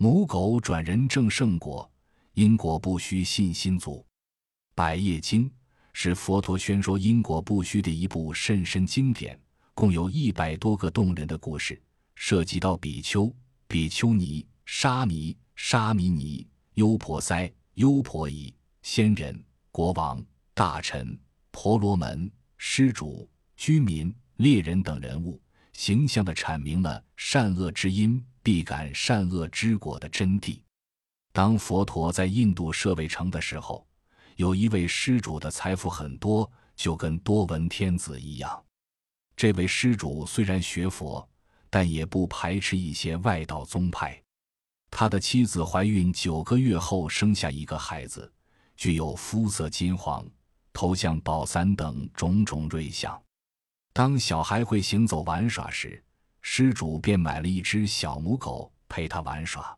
母狗转人正圣果，因果不虚，信心足。《百叶经》是佛陀宣说因果不虚的一部甚深经典，共有一百多个动人的故事，涉及到比丘、比丘尼、沙弥、沙弥尼、优婆塞、优婆夷、仙人、国王、大臣、婆罗门、施主、居民、猎人等人物，形象地阐明了善恶之因。必感善恶之果的真谛。当佛陀在印度舍卫城的时候，有一位施主的财富很多，就跟多闻天子一样。这位施主虽然学佛，但也不排斥一些外道宗派。他的妻子怀孕九个月后生下一个孩子，具有肤色金黄、头像宝伞等种种瑞相。当小孩会行走玩耍时，施主便买了一只小母狗陪他玩耍。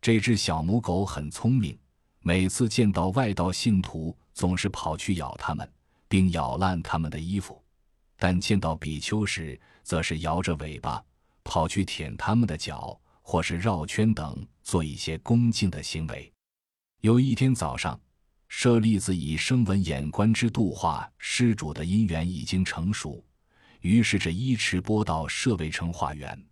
这只小母狗很聪明，每次见到外道信徒，总是跑去咬他们，并咬烂他们的衣服；但见到比丘时，则是摇着尾巴跑去舔他们的脚，或是绕圈等，做一些恭敬的行为。有一天早上，舍利子以声闻眼观之度化施主的因缘已经成熟。于是，这一池波到舍卫城化缘。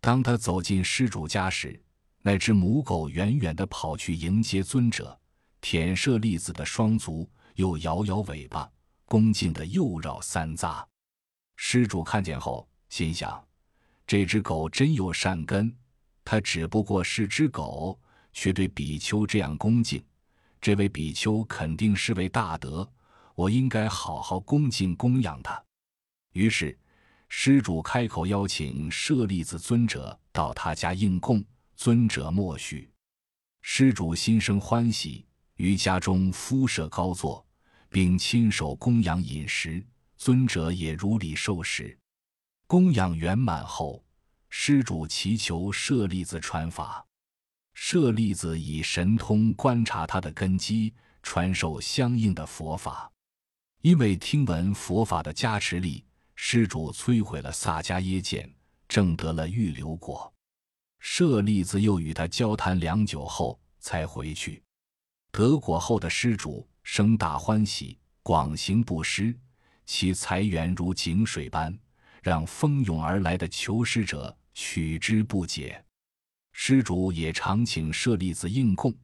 当他走进施主家时，那只母狗远远地跑去迎接尊者，舔舍利子的双足，又摇摇尾巴，恭敬地又绕三匝。施主看见后，心想：这只狗真有善根。它只不过是只狗，却对比丘这样恭敬，这位比丘肯定是位大德，我应该好好恭敬供养他。于是，施主开口邀请舍利子尊者到他家应供，尊者默许。施主心生欢喜，于家中敷设高座，并亲手供养饮食，尊者也如礼受食。供养圆满后，施主祈求舍利子传法。舍利子以神通观察他的根基，传授相应的佛法。因为听闻佛法的加持力。施主摧毁了萨迦耶剑，正得了预留果。舍利子又与他交谈良久后，才回去。得果后的施主生大欢喜，广行布施，其财源如井水般，让蜂拥而来的求施者取之不竭。施主也常请舍利子应供，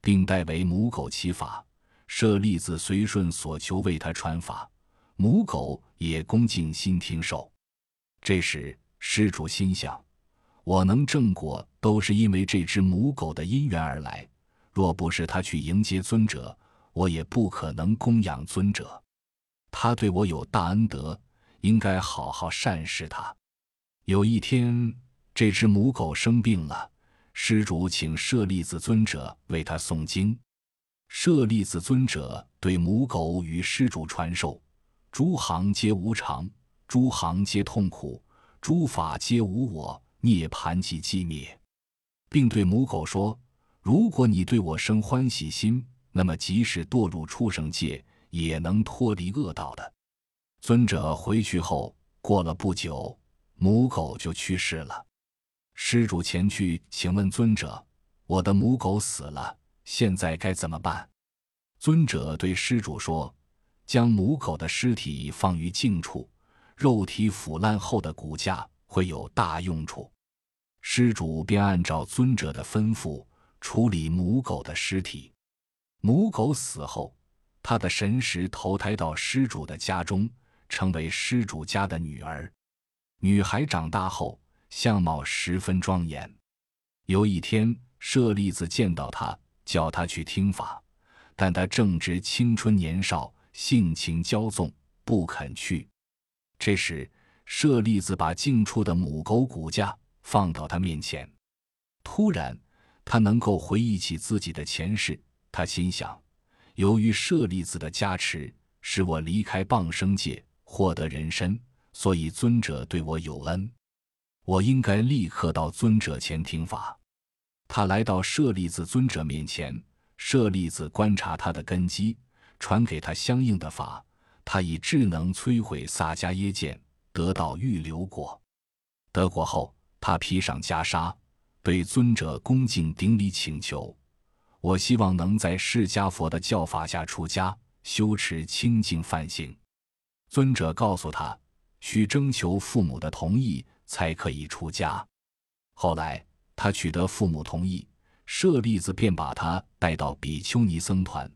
并代为母狗祈法，舍利子随顺所求为他传法。母狗也恭敬心听受。这时，施主心想：我能正果，都是因为这只母狗的因缘而来。若不是他去迎接尊者，我也不可能供养尊者。他对我有大恩德，应该好好善事他。有一天，这只母狗生病了，施主请舍利子尊者为他诵经。舍利子尊者对母狗与施主传授。诸行皆无常，诸行皆痛苦，诸法皆无我，涅盘即寂灭，并对母狗说：“如果你对我生欢喜心，那么即使堕入畜生界，也能脱离恶道的。”尊者回去后，过了不久，母狗就去世了。施主前去，请问尊者：“我的母狗死了，现在该怎么办？”尊者对施主说。将母狗的尸体放于静处，肉体腐烂后的骨架会有大用处。施主便按照尊者的吩咐处理母狗的尸体。母狗死后，他的神识投胎到施主的家中，成为施主家的女儿。女孩长大后，相貌十分庄严。有一天，舍利子见到她，叫她去听法，但她正值青春年少。性情骄纵，不肯去。这时，舍利子把近处的母狗骨架放到他面前。突然，他能够回忆起自己的前世。他心想：由于舍利子的加持，使我离开傍生界，获得人身，所以尊者对我有恩。我应该立刻到尊者前听法。他来到舍利子尊者面前，舍利子观察他的根基。传给他相应的法，他以智能摧毁萨迦耶剑，得到预留果。得果后，他披上袈裟，对尊者恭敬顶礼请求：“我希望能在释迦佛的教法下出家，修持清净梵行。”尊者告诉他：“需征求父母的同意才可以出家。”后来他取得父母同意，舍利子便把他带到比丘尼僧团。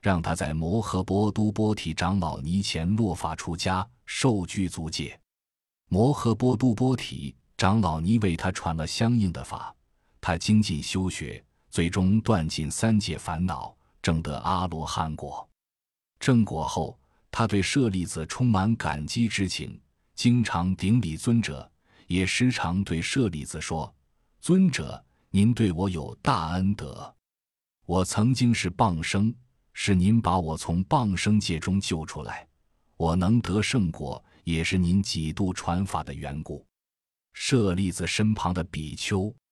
让他在摩诃波都波提长老尼前落发出家，受具足戒。摩诃波都波提长老尼为他传了相应的法，他精进修学，最终断尽三界烦恼，证得阿罗汉果。正果后，他对舍利子充满感激之情，经常顶礼尊者，也时常对舍利子说：“尊者，您对我有大恩德，我曾经是傍生。”是您把我从傍生界中救出来，我能得圣果，也是您几度传法的缘故。舍利子身旁的比丘